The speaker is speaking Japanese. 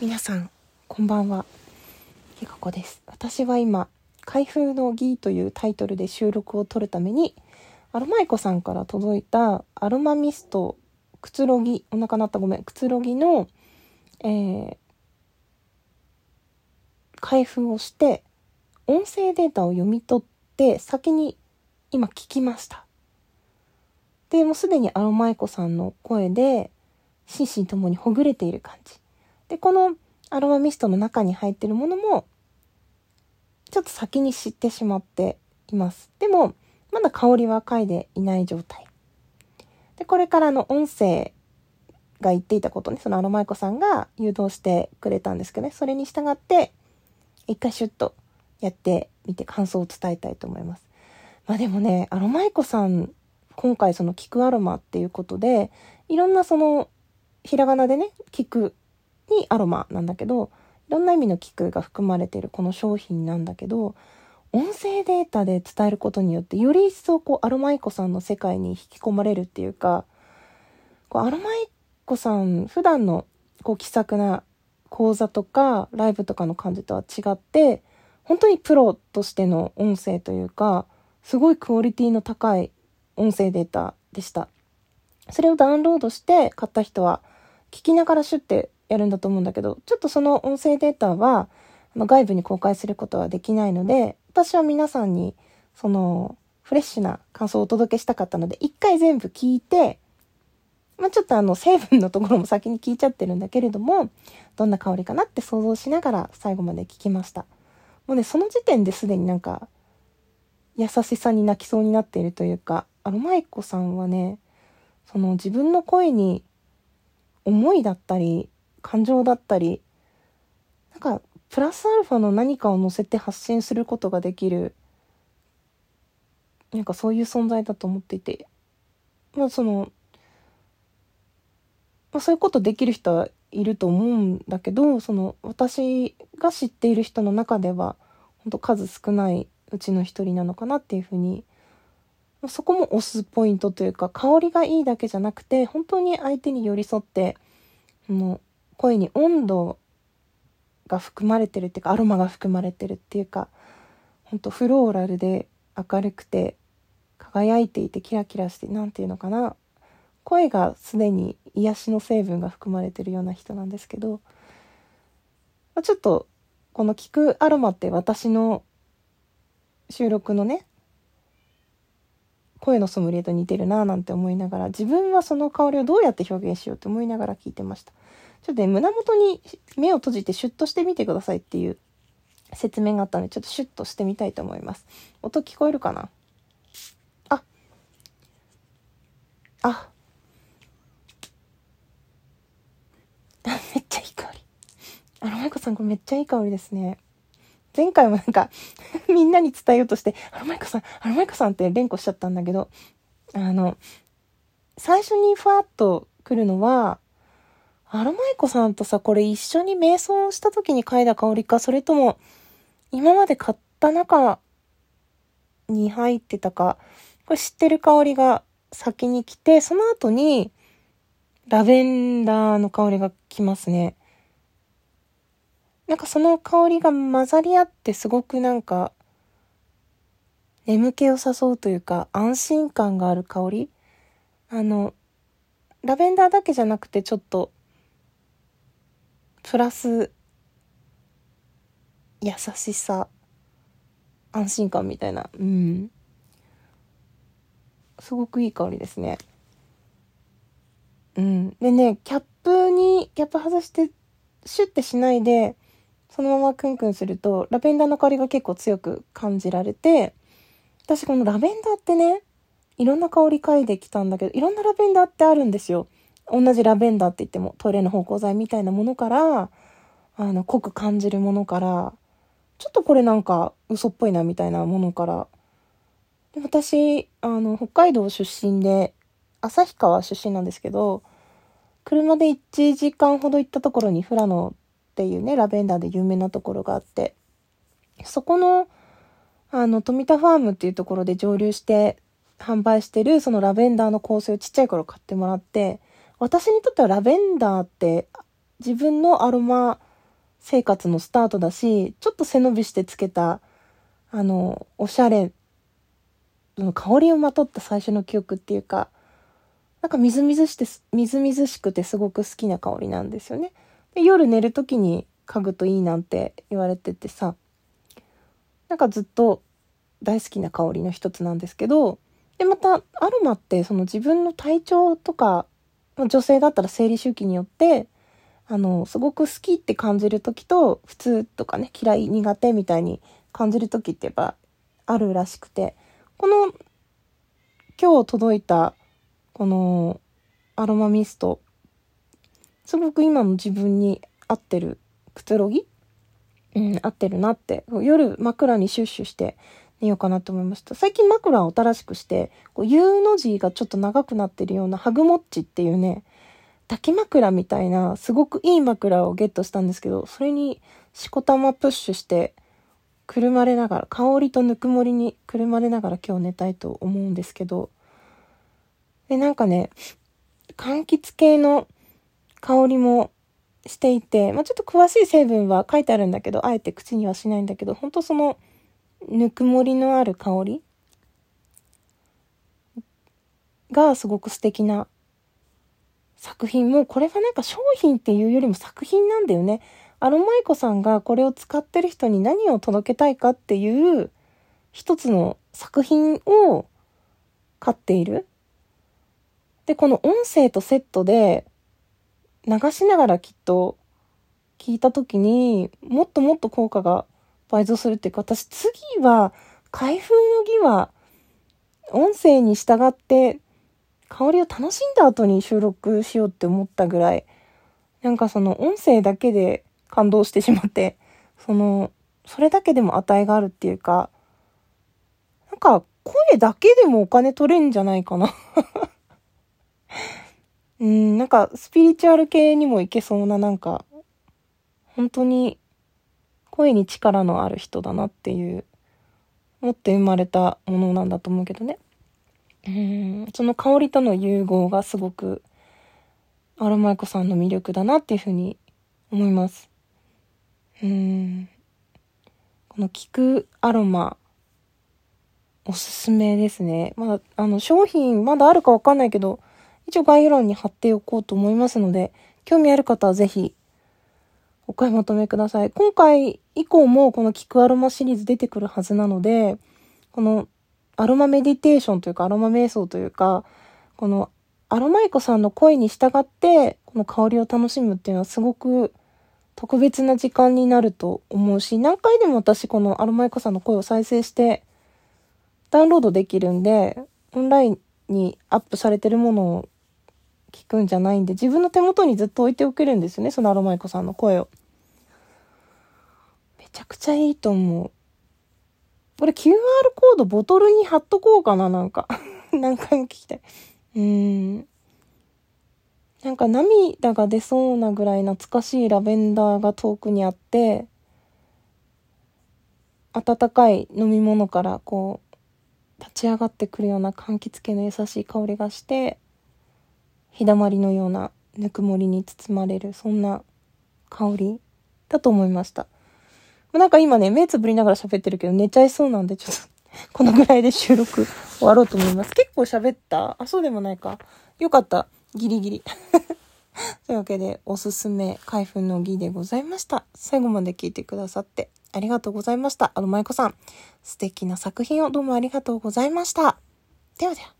皆さんこんばんは。ひかこです。私は今開封の儀というタイトルで収録を撮るためにアロマイコさんから届いたアロマミストくつろぎお腹鳴ったごめん。くつろぎの、えー、開封をして音声データを読み取って先に今聞きました。でもうすでにアロマイコさんの声で心身ともにほぐれている感じ。で、このアロマミストの中に入ってるものも、ちょっと先に知ってしまっています。でも、まだ香りは嗅いでいない状態。で、これからの音声が言っていたことね、そのアロマイコさんが誘導してくれたんですけどね、それに従って、一回シュッとやってみて感想を伝えたいと思います。まあでもね、アロマイコさん、今回その聞くアロマっていうことで、いろんなその、ひらがなでね、聞くにアロマなんだけどいろんな意味の菊が含まれているこの商品なんだけど音声データで伝えることによってより一層こうアロマイコさんの世界に引き込まれるっていうかこうアロマイコさん普段のこう気さくな講座とかライブとかの感じとは違って本当にプロとしての音声というかすごいクオリティの高い音声データでした。それをダウンロードして買った人は聞きながらシュッてやるんだと思うんだけど、ちょっとその音声データは、ま外部に公開することはできないので、私は皆さんに、その、フレッシュな感想をお届けしたかったので、一回全部聞いて、まあ、ちょっとあの、成分のところも先に聞いちゃってるんだけれども、どんな香りかなって想像しながら最後まで聞きました。もうね、その時点ですでになんか、優しさに泣きそうになっているというか、あの、舞子さんはね、その自分の声に思いだったり、感情だったりなんかプラスアルファの何かを乗せて発信することができるなんかそういう存在だと思っていてまあその、まあ、そういうことできる人はいると思うんだけどその私が知っている人の中では本当数少ないうちの一人なのかなっていうふうにそこも押すポイントというか香りがいいだけじゃなくて本当に相手に寄り添ってもう声に温度が含まれてるっていうかアロマが含まれてるっていうかほんとフローラルで明るくて輝いていてキラキラして何て言うのかな。声がすでに癒しの成分が含まれてるような人なんですけど、まあ、ちょっとこの「聞くアロマ」って私の収録のね声のソムリエと似てるなぁなんて思いながら自分はその香りをどうやって表現しようって思いながら聞いてました。ちょっとね、胸元に目を閉じてシュッとしてみてくださいっていう説明があったので、ちょっとシュッとしてみたいと思います。音聞こえるかな？あ。あ。めっちゃいい香り。あの、まいこさん、これめっちゃいい香りですね。前回もなんか みんなに伝えようとして、あの、まいこさん、あの、まいこさんって連呼しちゃったんだけど、あの、最初にふわっと来るのは、アロマイコさんとさ、これ一緒に瞑想した時に嗅いだ香りか、それとも、今まで買った中に入ってたか、これ知ってる香りが先に来て、その後に、ラベンダーの香りが来ますね。なんかその香りが混ざり合ってすごくなんか、眠気を誘うというか、安心感がある香り。あの、ラベンダーだけじゃなくてちょっとプラス優しさ安心感みたいな。うん。すごくいい香りですね。うん。でねキャップにキャップ外してシュッてしないでそのままクンクンするとラベンダーの香りが結構強く感じられて私このラベンダーってねいろんな香り嗅いできたんだけどいろんなラベンダーってあるんですよ。同じラベンダーって言ってもトイレの芳香剤みたいなものからあの濃く感じるものからちょっとこれなんか嘘っぽいなみたいなものから。で私あの北海道出身で旭川出身なんですけど車で1時間ほど行ったところに富良野っていうねラベンダーで有名なところがあってそこのあの富田ファームっていうところで蒸留して販売してるそのラベンダーの香水をちっちゃい頃買ってもらって私にとってはラベンダーって自分のアロマ生活のスタートだし、ちょっと背伸びしてつけた、あの、おしゃれ、の香りをまとった最初の記憶っていうか、なんかみずみずして、みずみずしくてすごく好きな香りなんですよね。で夜寝る時に嗅ぐといいなんて言われててさ、なんかずっと大好きな香りの一つなんですけど、で、また、アロマってその自分の体調とか、女性だったら生理周期によって、あの、すごく好きって感じる時と、普通とかね、嫌い、苦手みたいに感じる時ってやっぱあるらしくて、この、今日届いた、この、アロマミスト、すごく今の自分に合ってるくつろぎうん、合ってるなって。夜枕にシュッシュして寝ようかなと思いました。最近枕を新しくして、こう U の字がちょっと長くなってるようなハグモッチっていうね、抱き枕みたいな、すごくいい枕をゲットしたんですけど、それにしこたまプッシュして、くるまれながら、香りとぬくもりにくるまれながら今日寝たいと思うんですけど、で、なんかね、柑橘系の香りもしていて、まあ、ちょっと詳しい成分は書いてあるんだけど、あえて口にはしないんだけど、本当その、ぬくもりのある香りがすごく素敵な作品もう、これはなんか商品っていうよりも作品なんだよね。アロマイコさんがこれを使ってる人に何を届けたいかっていう一つの作品を買っている。で、この音声とセットで流しながらきっと聞いた時にもっともっと効果が倍増するっていうか、私次は開封の儀は音声に従って香りを楽しんだ後に収録しようって思ったぐらい、なんかその音声だけで感動してしまって、その、それだけでも値があるっていうか、なんか声だけでもお金取れんじゃないかな。うん、なんかスピリチュアル系にもいけそうななんか、本当に声に力のある人だなっていう、持って生まれたものなんだと思うけどね。うん、その香りとの融合がすごく、アロマイコさんの魅力だなっていうふうに思います。うん。この菊アロマ、おすすめですね。まだ、あの、商品まだあるかわかんないけど、一応概要欄に貼っておこうと思いますので、興味ある方はぜひ、お買い求めください。今回以降もこの菊アロマシリーズ出てくるはずなので、このアロマメディテーションというか、アロマ瞑想というか、このアロマイコさんの声に従って、この香りを楽しむっていうのはすごく特別な時間になると思うし、何回でも私このアロマイコさんの声を再生してダウンロードできるんで、オンラインにアップされてるものを聞くんじゃないんで、自分の手元にずっと置いておけるんですよね、そのアロマイコさんの声を。めちゃくちゃいいと思う。これ QR コードボトルに貼っとこうかな、なんか。何回も聞きたい。うーん。なんか涙が出そうなぐらい懐かしいラベンダーが遠くにあって、温かい飲み物からこう、立ち上がってくるような柑橘系の優しい香りがして、日だまりのようなぬくもりに包まれる、そんな香りだと思いました。なんか今ね、目つぶりながら喋ってるけど寝ちゃいそうなんで、ちょっと このぐらいで収録終わろうと思います。結構喋った？あ、そうでもないか。よかった。ギリギリ。というわけで、おすすめ開封の儀でございました。最後まで聞いてくださってありがとうございました。あの、舞子さん、素敵な作品をどうもありがとうございました。ではでは。